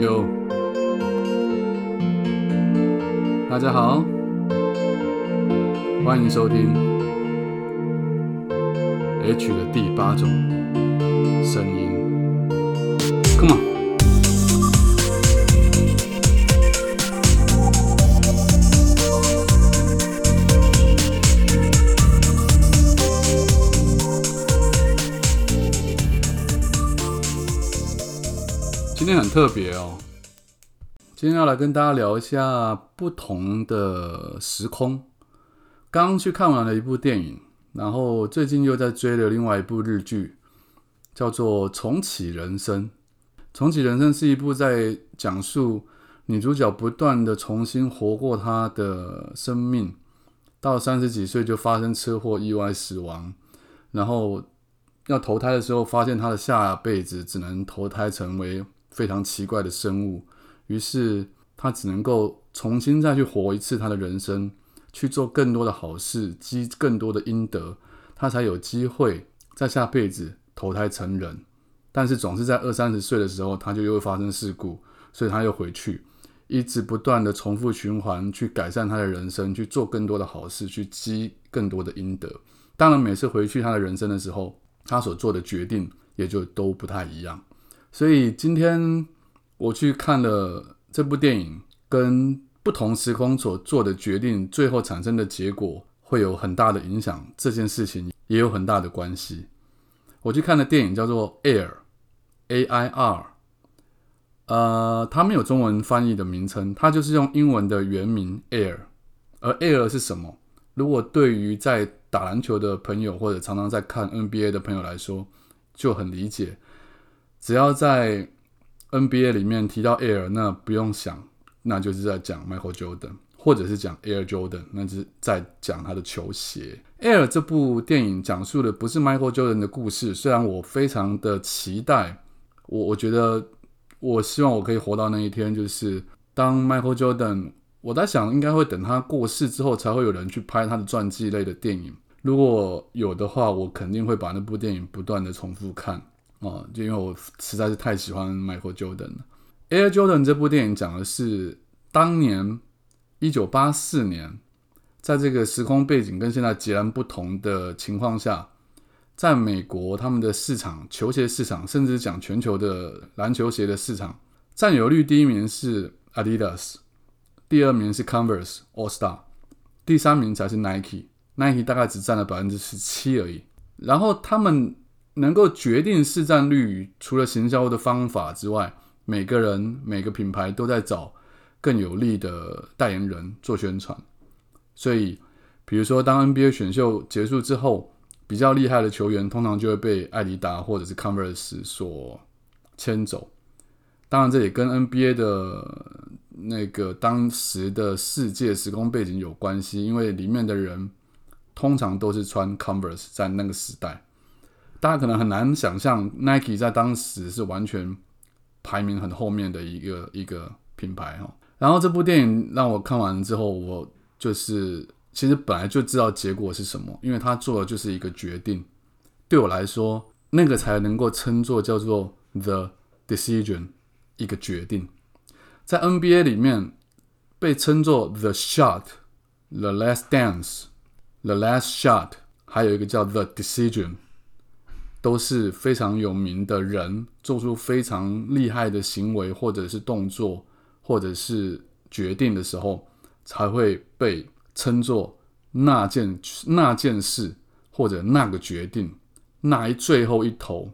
有，大家好，欢迎收听 H 的第八种声音。今天很特别哦，今天要来跟大家聊一下不同的时空。刚去看完了一部电影，然后最近又在追了另外一部日剧，叫做《重启人生》。《重启人生》是一部在讲述女主角不断的重新活过她的生命，到三十几岁就发生车祸意外死亡，然后要投胎的时候，发现她的下辈子只能投胎成为。非常奇怪的生物，于是他只能够重新再去活一次他的人生，去做更多的好事，积更多的阴德，他才有机会在下辈子投胎成人。但是总是在二三十岁的时候，他就又会发生事故，所以他又回去，一直不断的重复循环，去改善他的人生，去做更多的好事，去积更多的阴德。当然，每次回去他的人生的时候，他所做的决定也就都不太一样。所以今天我去看了这部电影，跟不同时空所做的决定，最后产生的结果会有很大的影响。这件事情也有很大的关系。我去看的电影叫做《Air》，A I R，呃，它没有中文翻译的名称，它就是用英文的原名 Air。而 Air 是什么？如果对于在打篮球的朋友，或者常常在看 NBA 的朋友来说，就很理解。只要在 NBA 里面提到 Air，那不用想，那就是在讲 Michael Jordan，或者是讲 Air Jordan，那是在讲他的球鞋。Air 这部电影讲述的不是 Michael Jordan 的故事，虽然我非常的期待，我我觉得我希望我可以活到那一天，就是当 Michael Jordan，我在想应该会等他过世之后，才会有人去拍他的传记类的电影。如果有的话，我肯定会把那部电影不断的重复看。哦，就因为我实在是太喜欢 Michael Jordan 了。Air Jordan 这部电影讲的是当年一九八四年，在这个时空背景跟现在截然不同的情况下，在美国他们的市场球鞋市场，甚至讲全球的篮球鞋的市场占有率，第一名是 Adidas，第二名是 Converse All Star，第三名才是 Nike，Nike 大概只占了百分之十七而已。然后他们。能够决定市占率，除了行销的方法之外，每个人每个品牌都在找更有利的代言人做宣传。所以，比如说，当 NBA 选秀结束之后，比较厉害的球员通常就会被艾迪达或者是 Converse 所牵走。当然，这也跟 NBA 的那个当时的世界时空背景有关系，因为里面的人通常都是穿 Converse，在那个时代。大家可能很难想象，Nike 在当时是完全排名很后面的一个一个品牌哈。然后这部电影让我看完之后，我就是其实本来就知道结果是什么，因为他做的就是一个决定。对我来说，那个才能够称作叫做 the decision，一个决定。在 NBA 里面被称作 the shot，the last dance，the last shot，还有一个叫 the decision。都是非常有名的人，做出非常厉害的行为，或者是动作，或者是决定的时候，才会被称作那件那件事，或者那个决定，那一最后一投，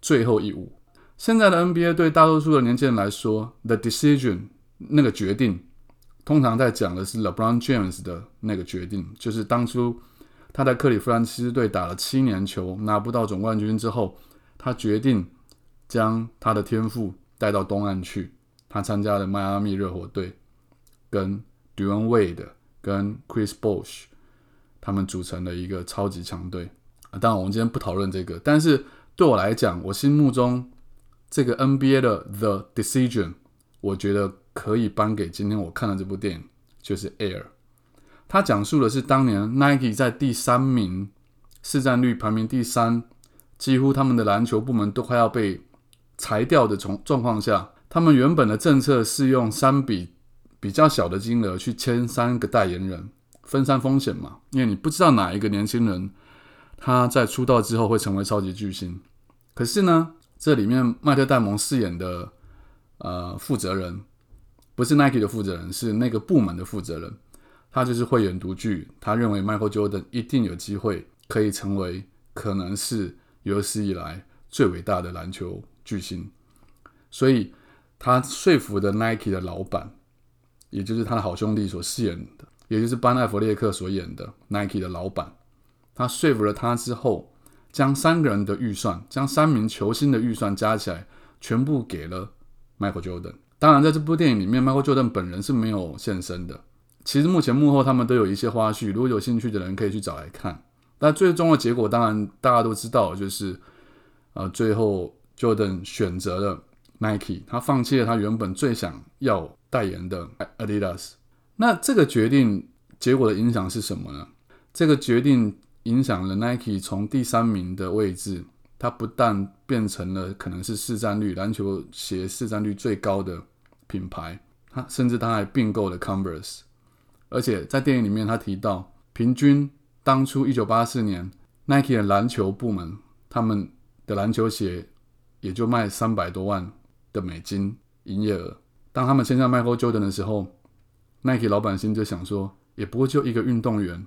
最后一舞。现在的 NBA 对大多数的年轻人来说，the decision 那个决定，通常在讲的是 LeBron James 的那个决定，就是当初。他在克里夫兰骑士队打了七年球，拿不到总冠军之后，他决定将他的天赋带到东岸去。他参加了迈阿密热火队，跟 Dwyane Wade、跟 Chris Bosh 他们组成了一个超级强队。啊当然，我们今天不讨论这个，但是对我来讲，我心目中这个 NBA 的 The Decision，我觉得可以颁给今天我看的这部电影，就是 Air。他讲述的是当年 Nike 在第三名市占率排名第三，几乎他们的篮球部门都快要被裁掉的状状况下，他们原本的政策是用三笔比较小的金额去签三个代言人，分散风险嘛，因为你不知道哪一个年轻人他在出道之后会成为超级巨星。可是呢，这里面麦特戴蒙饰演的呃负责人，不是 Nike 的负责人，是那个部门的负责人，他就是慧眼独具，他认为 Michael Jordan 一定有机会可以成为可能是有史以来最伟大的篮球巨星，所以。他说服的 Nike 的老板，也就是他的好兄弟所饰演的，也就是班艾弗列克所演的 Nike 的老板。他说服了他之后，将三个人的预算，将三名球星的预算加起来，全部给了 Michael Jordan。当然，在这部电影里面，Michael Jordan 本人是没有现身的。其实目前幕后他们都有一些花絮，如果有兴趣的人可以去找来看。但最终的结果，当然大家都知道，就是呃，最后 Jordan 选择了。Nike，他放弃了他原本最想要代言的 Adidas。那这个决定结果的影响是什么呢？这个决定影响了 Nike 从第三名的位置，它不但变成了可能是市占率篮球鞋市占率最高的品牌，它甚至它还并购了 Converse。而且在电影里面，他提到，平均当初一九八四年 Nike 的篮球部门，他们的篮球鞋也就卖三百多万。的美金营业额。当他们签下 Michael Jordan 的时候，Nike 老板心就想说，也不过就一个运动员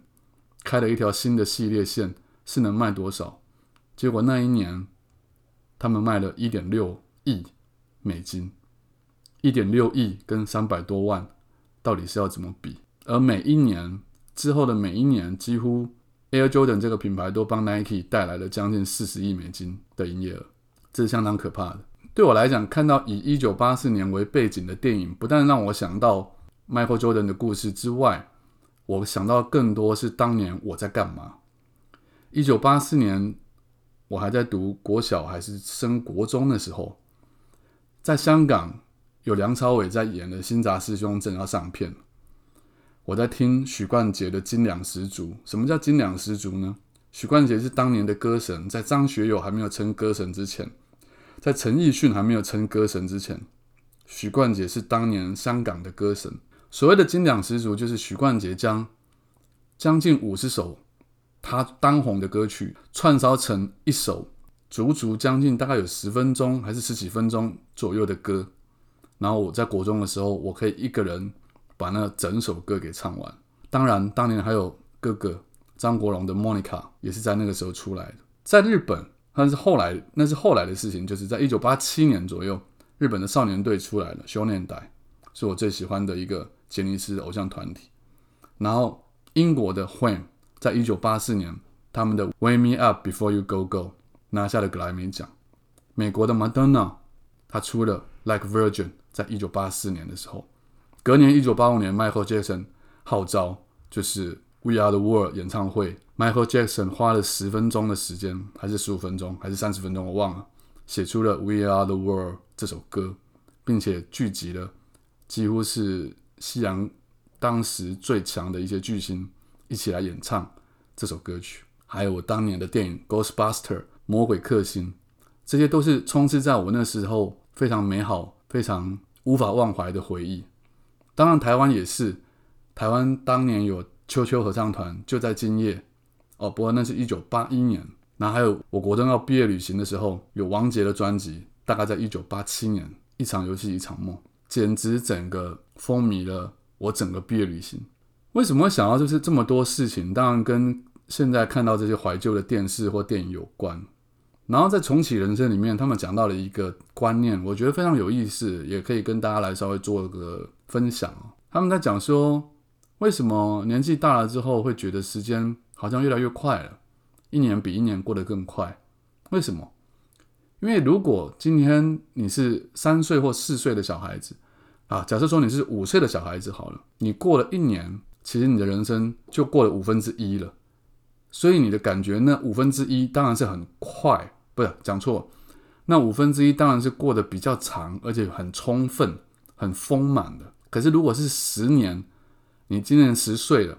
开了一条新的系列线，是能卖多少？结果那一年，他们卖了一点六亿美金，一点六亿跟三百多万，到底是要怎么比？而每一年之后的每一年，几乎 Air Jordan 这个品牌都帮 Nike 带来了将近四十亿美金的营业额，这是相当可怕的。对我来讲，看到以一九八四年为背景的电影，不但让我想到 Michael Jordan 的故事之外，我想到更多是当年我在干嘛。一九八四年，我还在读国小还是升国中的时候，在香港有梁朝伟在演的《新杂师兄》正要上片，我在听许冠杰的《金两十足》。什么叫金两十足呢？许冠杰是当年的歌神，在张学友还没有称歌神之前。在陈奕迅还没有称歌神之前，许冠杰是当年香港的歌神。所谓的金两十足，就是许冠杰将将近五十首他当红的歌曲串烧成一首足足将近大概有十分钟还是十几分钟左右的歌。然后我在国中的时候，我可以一个人把那整首歌给唱完。当然，当年还有哥哥张国荣的《Monica》也是在那个时候出来的。在日本。但是后来，那是后来的事情，就是在一九八七年左右，日本的少年队出来了，修炼代是我最喜欢的一个杰尼斯偶像团体。然后英国的 Wham 在一九八四年，他们的 Wake Me Up Before You Go Go 拿下了格莱美奖。美国的 Madonna 他出了 Like Virgin，在一九八四年的时候，隔年一九八五年，Michael Jackson 号召就是 We Are the World 演唱会。Michael Jackson 花了十分钟的时间，还是十五分钟，还是三十分钟，我忘了，写出了《We Are the World》这首歌，并且聚集了几乎是西洋当时最强的一些巨星一起来演唱这首歌曲。还有我当年的电影《Ghostbuster》魔鬼克星，这些都是充斥在我那时候非常美好、非常无法忘怀的回忆。当然，台湾也是，台湾当年有秋秋合唱团，就在今夜。哦，不过那是一九八一年。那还有我国中要毕业旅行的时候，有王杰的专辑，大概在一九八七年。一场游戏一场梦，简直整个风靡了我整个毕业旅行。为什么会想到就是这么多事情？当然跟现在看到这些怀旧的电视或电影有关。然后在重启人生里面，他们讲到了一个观念，我觉得非常有意思，也可以跟大家来稍微做个分享他们在讲说，为什么年纪大了之后会觉得时间。好像越来越快了，一年比一年过得更快。为什么？因为如果今天你是三岁或四岁的小孩子啊，假设说你是五岁的小孩子好了，你过了一年，其实你的人生就过了五分之一了。所以你的感觉，那五分之一当然是很快，不是讲错，那五分之一当然是过得比较长，而且很充分、很丰满的。可是如果是十年，你今年十岁了。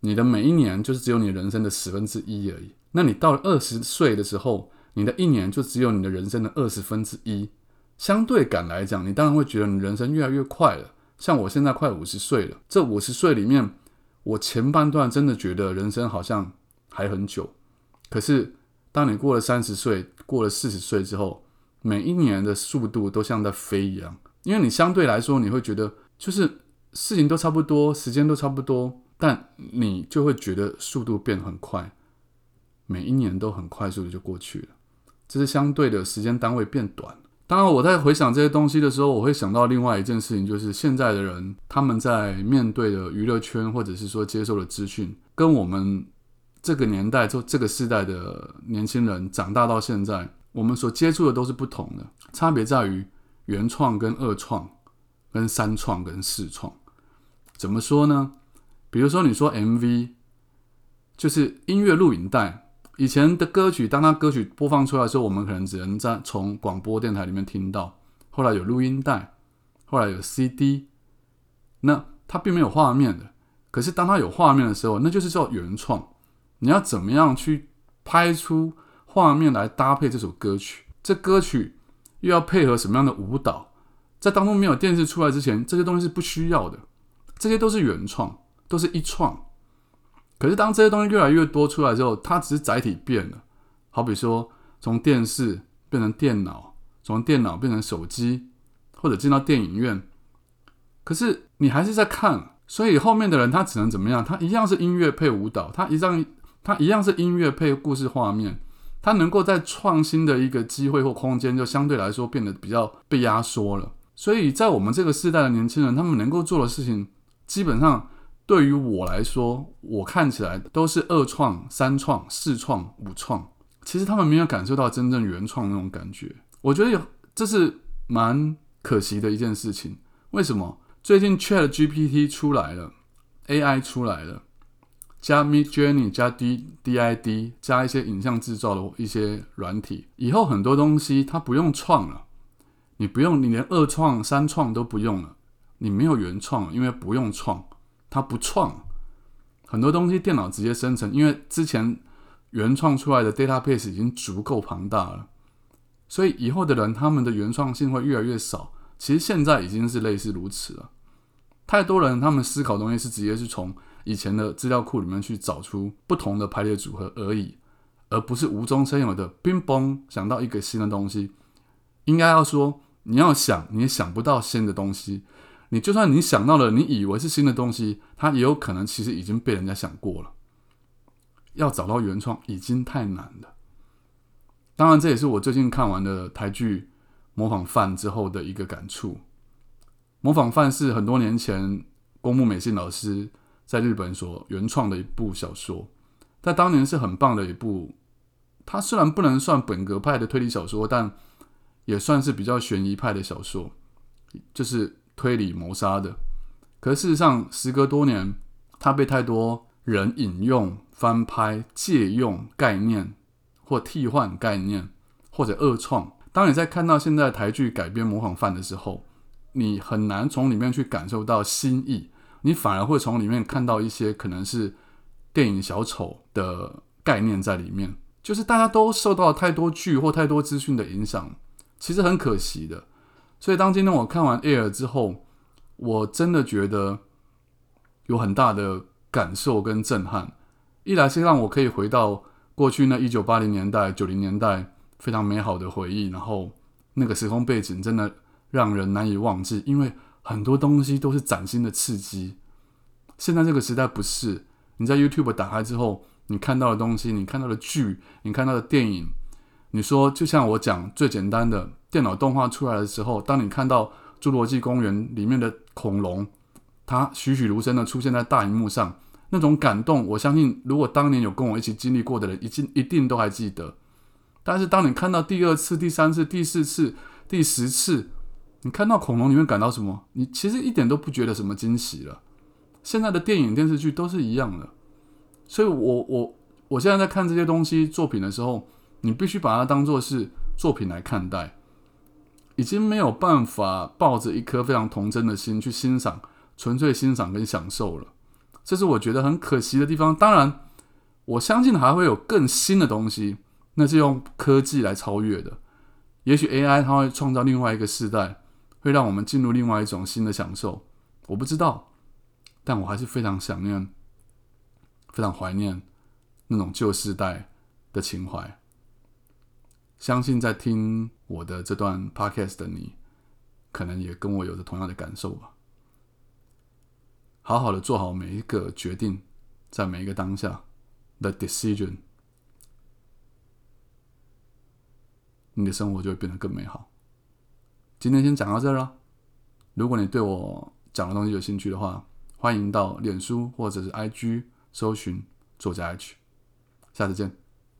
你的每一年就是只有你人生的十分之一而已。那你到了二十岁的时候，你的一年就只有你的人生的二十分之一。相对感来讲，你当然会觉得你人生越来越快了。像我现在快五十岁了，这五十岁里面，我前半段真的觉得人生好像还很久。可是当你过了三十岁，过了四十岁之后，每一年的速度都像在飞一样，因为你相对来说，你会觉得就是事情都差不多，时间都差不多，但你就会觉得速度变得很快，每一年都很快速的就过去了，这是相对的时间单位变短。当然，我在回想这些东西的时候，我会想到另外一件事情，就是现在的人他们在面对的娱乐圈，或者是说接受的资讯，跟我们这个年代就这个时代的年轻人长大到现在，我们所接触的都是不同的。差别在于原创跟二创，跟三创跟四创。怎么说呢？比如说你说 MV，就是音乐录影带。以前的歌曲，当它歌曲播放出来的时候，我们可能只能在从广播电台里面听到。后来有录音带，后来有 CD，那它并没有画面的。可是当它有画面的时候，那就是叫原创。你要怎么样去拍出画面来搭配这首歌曲？这歌曲又要配合什么样的舞蹈？在当中没有电视出来之前，这些东西是不需要的。这些都是原创，都是一创。可是，当这些东西越来越多出来之后，它只是载体变了。好比说，从电视变成电脑，从电脑变成手机，或者进到电影院。可是你还是在看，所以后面的人他只能怎么样？他一样是音乐配舞蹈，他一样它一样是音乐配故事画面。它能够在创新的一个机会或空间，就相对来说变得比较被压缩了。所以在我们这个时代的年轻人，他们能够做的事情，基本上。对于我来说，我看起来都是二创、三创、四创、五创，其实他们没有感受到真正原创那种感觉。我觉得有，这是蛮可惜的一件事情。为什么？最近 Chat GPT 出来了，AI 出来了，加 Mid Journey 加 D DID 加一些影像制造的一些软体，以后很多东西它不用创了，你不用，你连二创、三创都不用了，你没有原创，因为不用创。它不创很多东西，电脑直接生成，因为之前原创出来的 database 已经足够庞大了，所以以后的人他们的原创性会越来越少。其实现在已经是类似如此了。太多人他们思考东西是直接是从以前的资料库里面去找出不同的排列组合而已，而不是无中生有的乒乓想到一个新的东西。应该要说，你要想你也想不到新的东西。你就算你想到了，你以为是新的东西，它也有可能其实已经被人家想过了。要找到原创已经太难了。当然，这也是我最近看完的台剧《模仿犯》之后的一个感触。《模仿犯》是很多年前公木美信老师在日本所原创的一部小说，在当年是很棒的一部。它虽然不能算本格派的推理小说，但也算是比较悬疑派的小说，就是。推理谋杀的，可事实上，时隔多年，它被太多人引用、翻拍、借用概念，或替换概念，或者恶创。当你在看到现在台剧改编模仿犯的时候，你很难从里面去感受到新意，你反而会从里面看到一些可能是电影小丑的概念在里面。就是大家都受到太多剧或太多资讯的影响，其实很可惜的。所以，当今天我看完《Air》之后，我真的觉得有很大的感受跟震撼。一来是让我可以回到过去那一九八零年代、九零年代非常美好的回忆，然后那个时空背景真的让人难以忘记，因为很多东西都是崭新的刺激。现在这个时代不是，你在 YouTube 打开之后，你看到的东西，你看到的剧，你看到的电影，你说就像我讲最简单的。电脑动画出来的时候，当你看到《侏罗纪公园》里面的恐龙，它栩栩如生的出现在大荧幕上，那种感动，我相信如果当年有跟我一起经历过的人，一定一定都还记得。但是当你看到第二次、第三次、第四次、第十次，你看到恐龙，你会感到什么？你其实一点都不觉得什么惊喜了。现在的电影、电视剧都是一样的，所以我我我现在在看这些东西作品的时候，你必须把它当做是作品来看待。已经没有办法抱着一颗非常童真的心去欣赏，纯粹欣赏跟享受了，这是我觉得很可惜的地方。当然，我相信还会有更新的东西，那是用科技来超越的。也许 AI 它会创造另外一个时代，会让我们进入另外一种新的享受。我不知道，但我还是非常想念、非常怀念那种旧时代的情怀。相信在听我的这段 podcast 的你，可能也跟我有着同样的感受吧。好好的做好每一个决定，在每一个当下的 decision，你的生活就会变得更美好。今天先讲到这儿了。如果你对我讲的东西有兴趣的话，欢迎到脸书或者是 IG 搜寻作家 H。下次见。